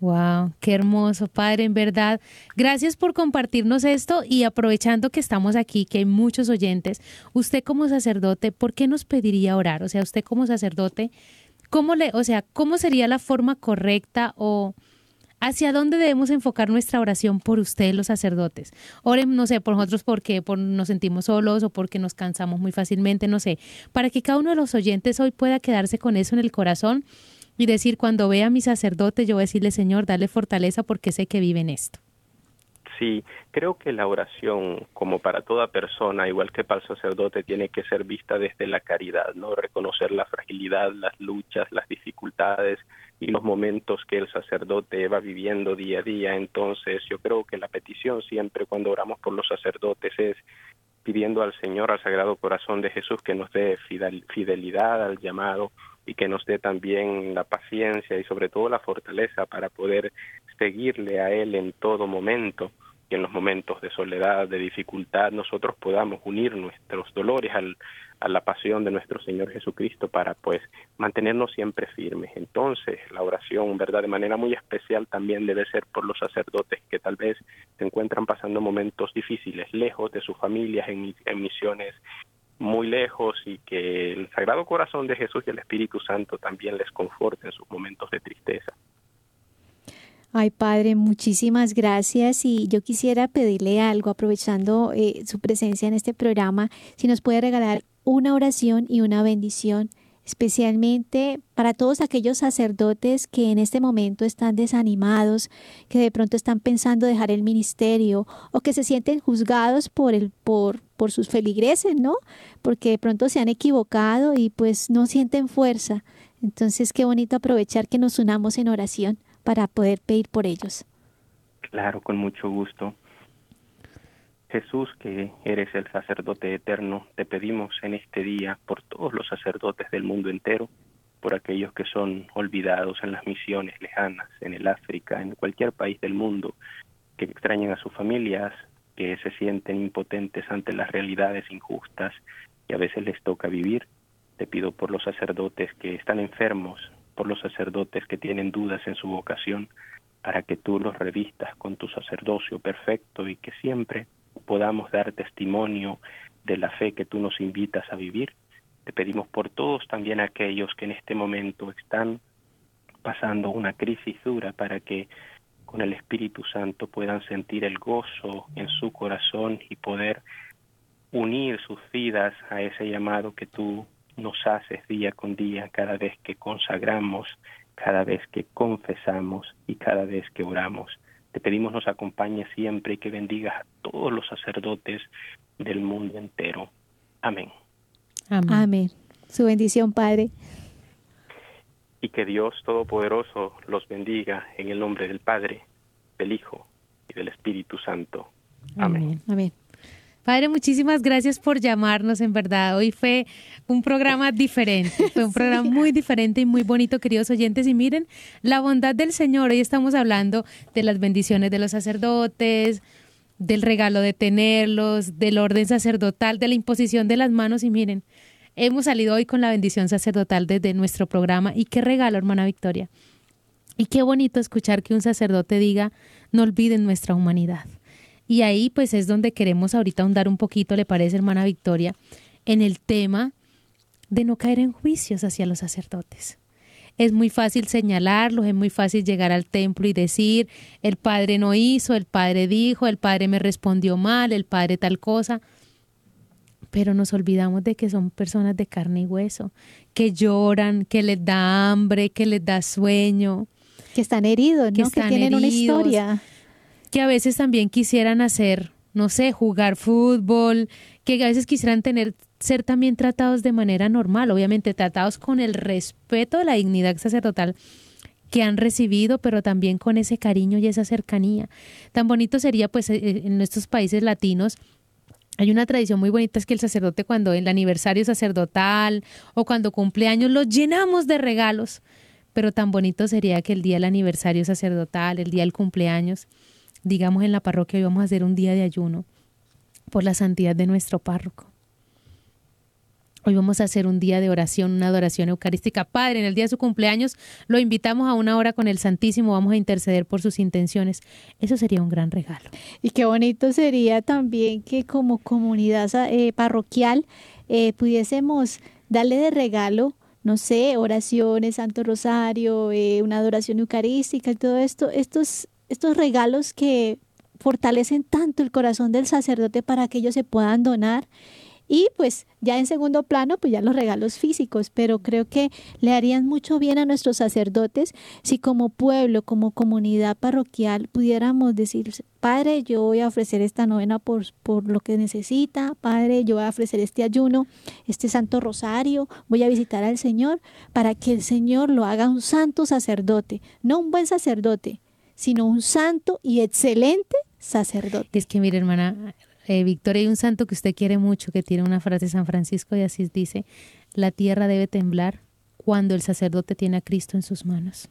Wow, qué hermoso, Padre, en verdad. Gracias por compartirnos esto y aprovechando que estamos aquí, que hay muchos oyentes, usted como sacerdote, ¿por qué nos pediría orar? O sea, usted como sacerdote, ¿Cómo le, o sea, cómo sería la forma correcta o hacia dónde debemos enfocar nuestra oración por usted, los sacerdotes? Oren, no sé, por nosotros porque por, nos sentimos solos o porque nos cansamos muy fácilmente, no sé, para que cada uno de los oyentes hoy pueda quedarse con eso en el corazón y decir, cuando vea a mi sacerdote, yo voy a decirle, Señor, dale fortaleza porque sé que vive en esto. Sí, creo que la oración, como para toda persona, igual que para el sacerdote, tiene que ser vista desde la caridad, ¿no? Reconocer la fragilidad, las luchas, las dificultades y los momentos que el sacerdote va viviendo día a día. Entonces yo creo que la petición siempre cuando oramos por los sacerdotes es pidiendo al Señor, al Sagrado Corazón de Jesús, que nos dé fidelidad al llamado y que nos dé también la paciencia y sobre todo la fortaleza para poder seguirle a Él en todo momento que en los momentos de soledad, de dificultad, nosotros podamos unir nuestros dolores al, a la pasión de nuestro Señor Jesucristo para pues mantenernos siempre firmes. Entonces, la oración, ¿verdad? De manera muy especial también debe ser por los sacerdotes que tal vez se encuentran pasando momentos difíciles, lejos de sus familias, en, en misiones muy lejos y que el Sagrado Corazón de Jesús y el Espíritu Santo también les conforte en sus momentos de tristeza. Ay, Padre, muchísimas gracias y yo quisiera pedirle algo, aprovechando eh, su presencia en este programa, si nos puede regalar una oración y una bendición, especialmente para todos aquellos sacerdotes que en este momento están desanimados, que de pronto están pensando dejar el ministerio o que se sienten juzgados por el por por sus feligreses, ¿no? Porque de pronto se han equivocado y pues no sienten fuerza. Entonces, qué bonito aprovechar que nos unamos en oración para poder pedir por ellos. Claro, con mucho gusto. Jesús, que eres el sacerdote eterno, te pedimos en este día por todos los sacerdotes del mundo entero, por aquellos que son olvidados en las misiones lejanas, en el África, en cualquier país del mundo, que extrañan a sus familias, que se sienten impotentes ante las realidades injustas que a veces les toca vivir. Te pido por los sacerdotes que están enfermos, por los sacerdotes que tienen dudas en su vocación, para que tú los revistas con tu sacerdocio perfecto y que siempre podamos dar testimonio de la fe que tú nos invitas a vivir. Te pedimos por todos también aquellos que en este momento están pasando una crisis dura para que con el Espíritu Santo puedan sentir el gozo en su corazón y poder unir sus vidas a ese llamado que tú nos haces día con día cada vez que consagramos, cada vez que confesamos y cada vez que oramos. Te pedimos nos acompañes siempre y que bendigas a todos los sacerdotes del mundo entero. Amén. Amén. Su bendición, Padre. Y que Dios Todopoderoso los bendiga en el nombre del Padre, del Hijo y del Espíritu Santo. Amén. Amén. Padre, muchísimas gracias por llamarnos, en verdad. Hoy fue un programa diferente, fue un *laughs* programa muy diferente y muy bonito, queridos oyentes. Y miren, la bondad del Señor. Hoy estamos hablando de las bendiciones de los sacerdotes, del regalo de tenerlos, del orden sacerdotal, de la imposición de las manos. Y miren, hemos salido hoy con la bendición sacerdotal desde nuestro programa. Y qué regalo, hermana Victoria. Y qué bonito escuchar que un sacerdote diga, no olviden nuestra humanidad. Y ahí pues es donde queremos ahorita ahondar un poquito, le parece, hermana Victoria, en el tema de no caer en juicios hacia los sacerdotes. Es muy fácil señalarlos, es muy fácil llegar al templo y decir, el padre no hizo, el padre dijo, el padre me respondió mal, el padre tal cosa. Pero nos olvidamos de que son personas de carne y hueso, que lloran, que les da hambre, que les da sueño. Que están heridos, ¿no? Que, tienen una historia que a veces también quisieran hacer, no sé, jugar fútbol, que a veces quisieran tener ser también tratados de manera normal, obviamente tratados con el respeto de la dignidad sacerdotal que han recibido, pero también con ese cariño y esa cercanía. Tan bonito sería, pues, eh, eh, en nuestros países latinos, hay una tradición muy bonita, es que el sacerdote cuando el aniversario sacerdotal o cuando cumple años lo llenamos de regalos, pero tan bonito sería que el día del aniversario sacerdotal, el día del cumpleaños, digamos en la parroquia hoy vamos a hacer un día de ayuno por la santidad de nuestro párroco. Hoy vamos a hacer un día de oración, una adoración eucarística. Padre, en el día de su cumpleaños lo invitamos a una hora con el Santísimo, vamos a interceder por sus intenciones. Eso sería un gran regalo. Y qué bonito sería también que como comunidad eh, parroquial eh, pudiésemos darle de regalo no sé, oraciones, Santo Rosario, eh, una adoración eucarística y todo esto, estos estos regalos que fortalecen tanto el corazón del sacerdote para que ellos se puedan donar. Y pues ya en segundo plano, pues ya los regalos físicos, pero creo que le harían mucho bien a nuestros sacerdotes si como pueblo, como comunidad parroquial pudiéramos decir, Padre, yo voy a ofrecer esta novena por, por lo que necesita, Padre, yo voy a ofrecer este ayuno, este santo rosario, voy a visitar al Señor para que el Señor lo haga un santo sacerdote, no un buen sacerdote, sino un santo y excelente sacerdote. Es que, mire, hermana eh, Victoria, hay un santo que usted quiere mucho, que tiene una frase de San Francisco y así dice, la tierra debe temblar cuando el sacerdote tiene a Cristo en sus manos.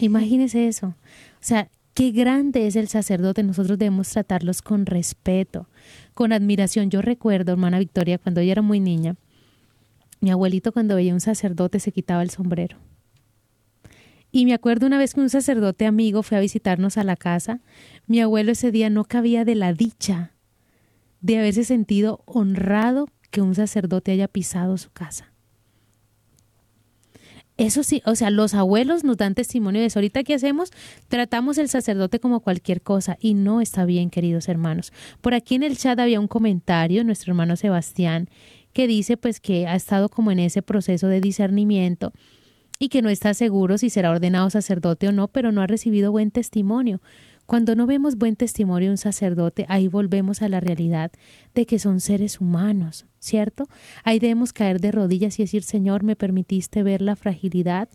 Imagínese eso. O sea, qué grande es el sacerdote. Nosotros debemos tratarlos con respeto, con admiración. Yo recuerdo, hermana Victoria, cuando ella era muy niña, mi abuelito cuando veía un sacerdote se quitaba el sombrero. Y me acuerdo una vez que un sacerdote amigo fue a visitarnos a la casa, mi abuelo ese día no cabía de la dicha de haberse sentido honrado que un sacerdote haya pisado su casa. Eso sí, o sea, los abuelos nos dan testimonio de eso. Ahorita, ¿qué hacemos? Tratamos el sacerdote como cualquier cosa y no está bien, queridos hermanos. Por aquí en el chat había un comentario, nuestro hermano Sebastián, que dice pues que ha estado como en ese proceso de discernimiento y que no está seguro si será ordenado sacerdote o no, pero no ha recibido buen testimonio. Cuando no vemos buen testimonio de un sacerdote, ahí volvemos a la realidad de que son seres humanos, ¿cierto? Ahí debemos caer de rodillas y decir, Señor, me permitiste ver la fragilidad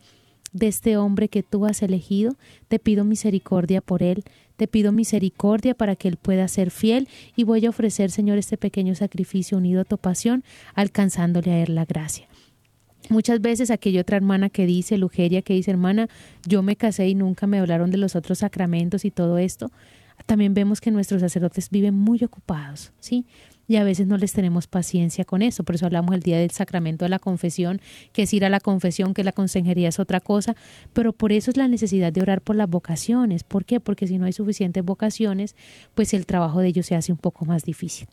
de este hombre que tú has elegido, te pido misericordia por él, te pido misericordia para que él pueda ser fiel y voy a ofrecer, Señor, este pequeño sacrificio unido a tu pasión, alcanzándole a él la gracia. Muchas veces aquella otra hermana que dice, Lugeria, que dice, hermana, yo me casé y nunca me hablaron de los otros sacramentos y todo esto, también vemos que nuestros sacerdotes viven muy ocupados, ¿sí? Y a veces no les tenemos paciencia con eso. Por eso hablamos el día del sacramento de la confesión, que es ir a la confesión, que la consejería es otra cosa. Pero por eso es la necesidad de orar por las vocaciones. ¿Por qué? Porque si no hay suficientes vocaciones, pues el trabajo de ellos se hace un poco más difícil.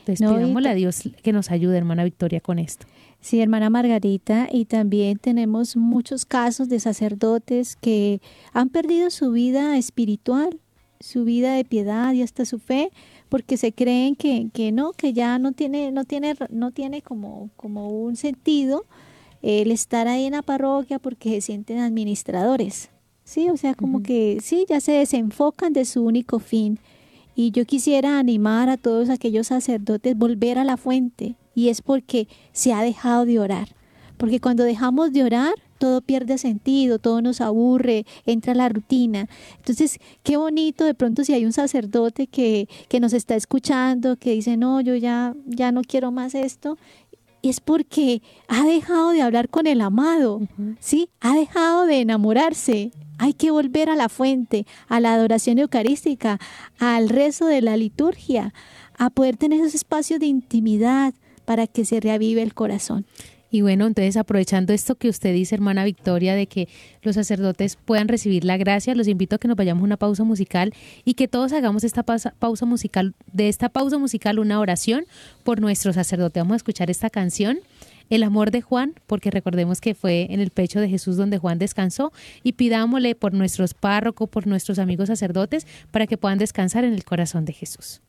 Entonces, pidámosle a Dios que nos ayude, hermana Victoria, con esto. Sí, hermana Margarita, y también tenemos muchos casos de sacerdotes que han perdido su vida espiritual, su vida de piedad y hasta su fe, porque se creen que, que no, que ya no tiene, no tiene, no tiene como, como un sentido el estar ahí en la parroquia porque se sienten administradores. Sí, o sea, como que sí, ya se desenfocan de su único fin. Y yo quisiera animar a todos aquellos sacerdotes volver a la fuente, y es porque se ha dejado de orar. Porque cuando dejamos de orar, todo pierde sentido, todo nos aburre, entra la rutina. Entonces, qué bonito de pronto si hay un sacerdote que, que nos está escuchando, que dice, no, yo ya, ya no quiero más esto, es porque ha dejado de hablar con el amado, ¿sí? Ha dejado de enamorarse. Hay que volver a la fuente, a la adoración eucarística, al rezo de la liturgia, a poder tener esos espacios de intimidad, para que se reavive el corazón. Y bueno, entonces aprovechando esto que usted dice, hermana Victoria, de que los sacerdotes puedan recibir la gracia, los invito a que nos vayamos a una pausa musical y que todos hagamos esta pausa, pausa musical, de esta pausa musical una oración por nuestro sacerdote. Vamos a escuchar esta canción. El amor de Juan, porque recordemos que fue en el pecho de Jesús donde Juan descansó, y pidámosle por nuestros párrocos, por nuestros amigos sacerdotes, para que puedan descansar en el corazón de Jesús.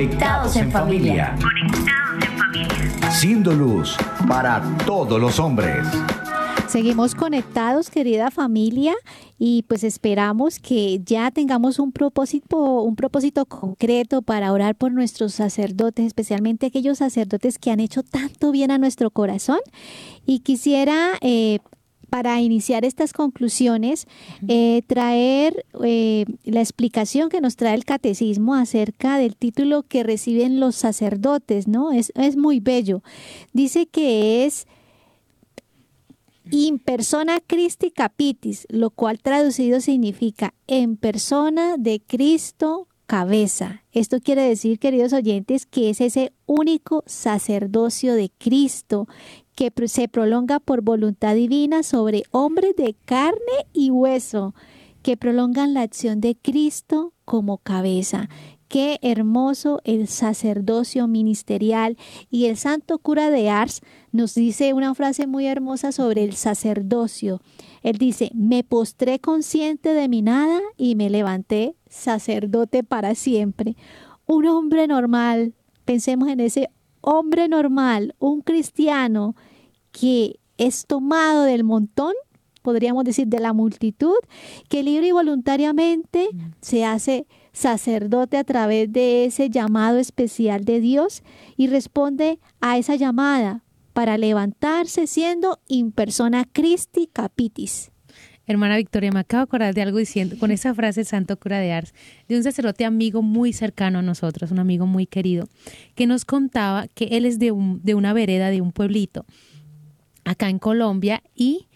Conectados en familia. Conectados en familia. Siendo luz para todos los hombres. Seguimos conectados, querida familia, y pues esperamos que ya tengamos un propósito, un propósito concreto para orar por nuestros sacerdotes, especialmente aquellos sacerdotes que han hecho tanto bien a nuestro corazón. Y quisiera eh, para iniciar estas conclusiones, eh, traer eh, la explicación que nos trae el catecismo acerca del título que reciben los sacerdotes, ¿no? Es, es muy bello. Dice que es in persona Christi capitis, lo cual traducido significa en persona de Cristo cabeza. Esto quiere decir, queridos oyentes, que es ese único sacerdocio de Cristo que se prolonga por voluntad divina sobre hombres de carne y hueso, que prolongan la acción de Cristo como cabeza. Qué hermoso el sacerdocio ministerial. Y el santo cura de Ars nos dice una frase muy hermosa sobre el sacerdocio. Él dice, me postré consciente de mi nada y me levanté sacerdote para siempre. Un hombre normal, pensemos en ese hombre normal, un cristiano que es tomado del montón, podríamos decir de la multitud, que libre y voluntariamente se hace sacerdote a través de ese llamado especial de Dios y responde a esa llamada para levantarse siendo in persona Christi capitis. Hermana Victoria, me acabo de acordar de algo diciendo con esa frase Santo Cura de Ars, de un sacerdote amigo muy cercano a nosotros, un amigo muy querido, que nos contaba que él es de, un, de una vereda de un pueblito acá en Colombia y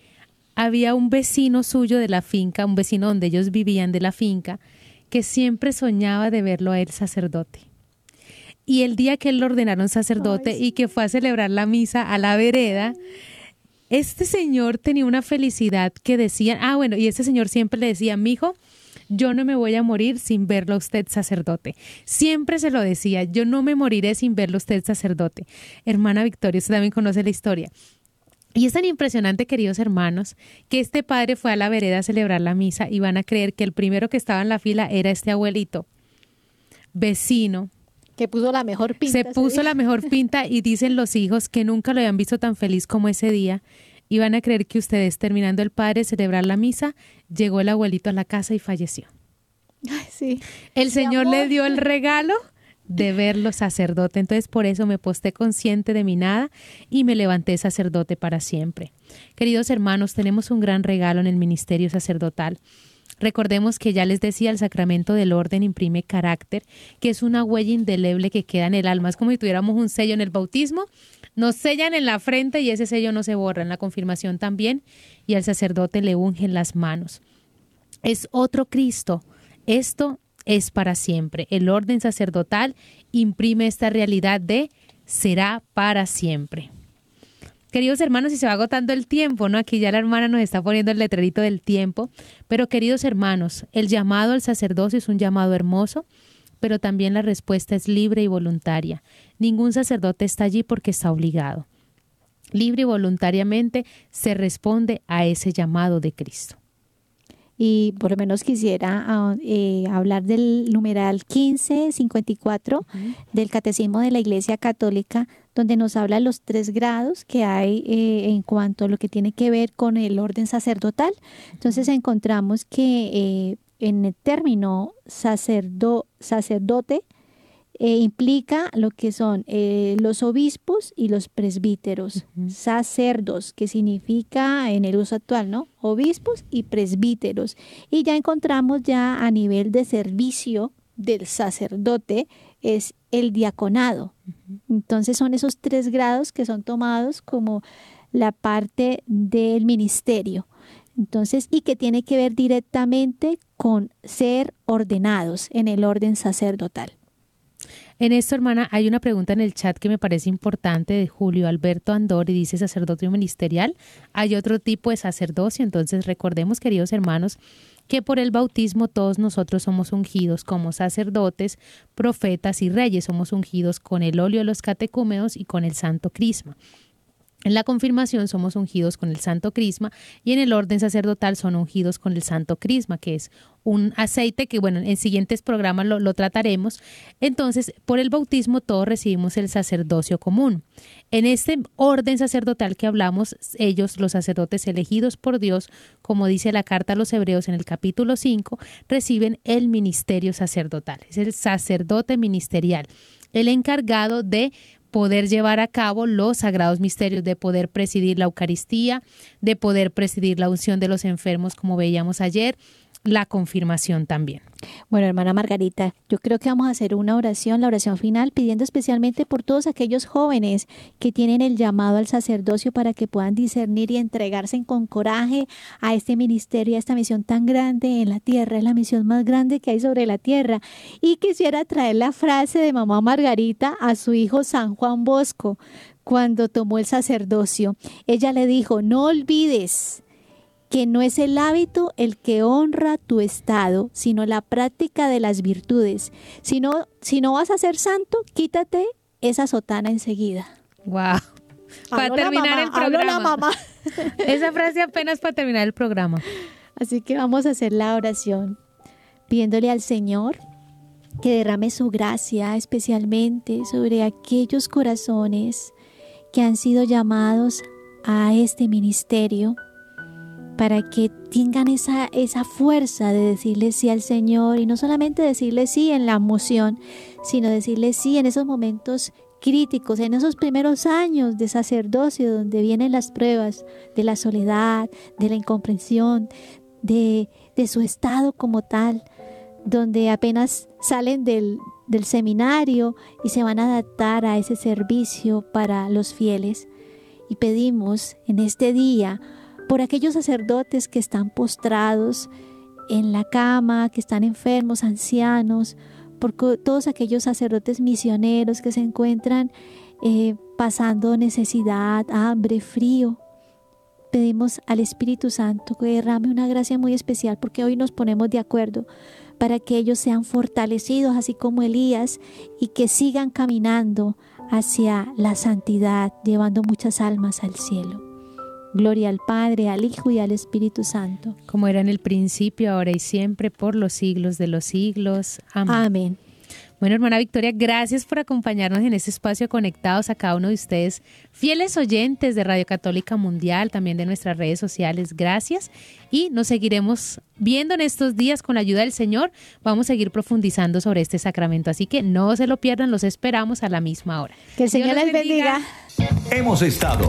había un vecino suyo de la finca, un vecino donde ellos vivían de la finca, que siempre soñaba de verlo a él sacerdote. Y el día que él lo ordenaron sacerdote y que fue a celebrar la misa a la vereda, este señor tenía una felicidad que decía, ah, bueno, y este señor siempre le decía, mi hijo, yo no me voy a morir sin verlo a usted sacerdote. Siempre se lo decía, yo no me moriré sin verlo a usted sacerdote. Hermana Victoria, usted también conoce la historia. Y es tan impresionante, queridos hermanos, que este padre fue a la vereda a celebrar la misa y van a creer que el primero que estaba en la fila era este abuelito, vecino. Que puso la mejor pinta. Se puso la mejor *laughs* pinta y dicen los hijos que nunca lo habían visto tan feliz como ese día. Y van a creer que ustedes, terminando el padre celebrar la misa, llegó el abuelito a la casa y falleció. Ay, sí. El Señor le dio el regalo de verlo sacerdote. Entonces por eso me posté consciente de mi nada y me levanté sacerdote para siempre. Queridos hermanos, tenemos un gran regalo en el ministerio sacerdotal. Recordemos que ya les decía, el sacramento del orden imprime carácter, que es una huella indeleble que queda en el alma. Es como si tuviéramos un sello en el bautismo, nos sellan en la frente y ese sello no se borra, en la confirmación también, y al sacerdote le ungen las manos. Es otro Cristo. Esto es para siempre. El orden sacerdotal imprime esta realidad de será para siempre. Queridos hermanos, y se va agotando el tiempo, ¿no? Aquí ya la hermana nos está poniendo el letrerito del tiempo, pero queridos hermanos, el llamado al sacerdocio es un llamado hermoso, pero también la respuesta es libre y voluntaria. Ningún sacerdote está allí porque está obligado. Libre y voluntariamente se responde a ese llamado de Cristo y por lo menos quisiera ah, eh, hablar del numeral 1554 del Catecismo de la Iglesia Católica, donde nos habla los tres grados que hay eh, en cuanto a lo que tiene que ver con el orden sacerdotal. Entonces encontramos que eh, en el término sacerdo, sacerdote eh, implica lo que son eh, los obispos y los presbíteros, sacerdos, que significa en el uso actual, ¿no? Obispos y presbíteros. Y ya encontramos ya a nivel de servicio del sacerdote es el diaconado. Entonces son esos tres grados que son tomados como la parte del ministerio. Entonces, y que tiene que ver directamente con ser ordenados en el orden sacerdotal. En esto, hermana, hay una pregunta en el chat que me parece importante de Julio Alberto Andor y dice sacerdocio ministerial. Hay otro tipo de sacerdocio, entonces recordemos, queridos hermanos, que por el bautismo todos nosotros somos ungidos como sacerdotes, profetas y reyes, somos ungidos con el óleo de los catecúmenos y con el santo crisma. En la confirmación somos ungidos con el Santo Crisma y en el orden sacerdotal son ungidos con el Santo Crisma, que es un aceite que, bueno, en siguientes programas lo, lo, trataremos. Entonces, por el bautismo todos recibimos el sacerdocio común. En este orden sacerdotal que hablamos, ellos, los sacerdotes elegidos por Dios, como dice la carta a los hebreos en el capítulo 5, reciben el ministerio sacerdotal. Es el sacerdote ministerial, el encargado de poder llevar a cabo los sagrados misterios, de poder presidir la Eucaristía, de poder presidir la unción de los enfermos, como veíamos ayer, la confirmación también. Bueno, hermana Margarita, yo creo que vamos a hacer una oración, la oración final, pidiendo especialmente por todos aquellos jóvenes que tienen el llamado al sacerdocio para que puedan discernir y entregarse con coraje a este ministerio, a esta misión tan grande en la tierra, es la misión más grande que hay sobre la tierra. Y quisiera traer la frase de mamá Margarita a su hijo San Juan Bosco cuando tomó el sacerdocio. Ella le dijo, no olvides que no es el hábito el que honra tu estado, sino la práctica de las virtudes. Si no, si no vas a ser santo, quítate esa sotana enseguida. Wow. *laughs* Para terminar el programa. La mamá. *laughs* Esa frase apenas para terminar el programa. Así que vamos a hacer la oración pidiéndole al Señor que derrame su gracia especialmente sobre aquellos corazones que han sido llamados a este ministerio para que tengan esa, esa fuerza de decirle sí al Señor y no solamente decirle sí en la emoción, sino decirle sí en esos momentos críticos, en esos primeros años de sacerdocio donde vienen las pruebas de la soledad, de la incomprensión, de, de su estado como tal, donde apenas salen del, del seminario y se van a adaptar a ese servicio para los fieles. Y pedimos en este día, por aquellos sacerdotes que están postrados en la cama, que están enfermos, ancianos, por todos aquellos sacerdotes misioneros que se encuentran eh, pasando necesidad, hambre, frío. Pedimos al Espíritu Santo que derrame una gracia muy especial porque hoy nos ponemos de acuerdo para que ellos sean fortalecidos así como Elías y que sigan caminando hacia la santidad, llevando muchas almas al cielo. Gloria al Padre, al Hijo y al Espíritu Santo. Como era en el principio, ahora y siempre, por los siglos de los siglos. Amén. Amén. Bueno, hermana Victoria, gracias por acompañarnos en este espacio conectados a cada uno de ustedes, fieles oyentes de Radio Católica Mundial, también de nuestras redes sociales. Gracias y nos seguiremos viendo en estos días con la ayuda del Señor. Vamos a seguir profundizando sobre este sacramento, así que no se lo pierdan, los esperamos a la misma hora. Que el Señor les bendiga. Hemos estado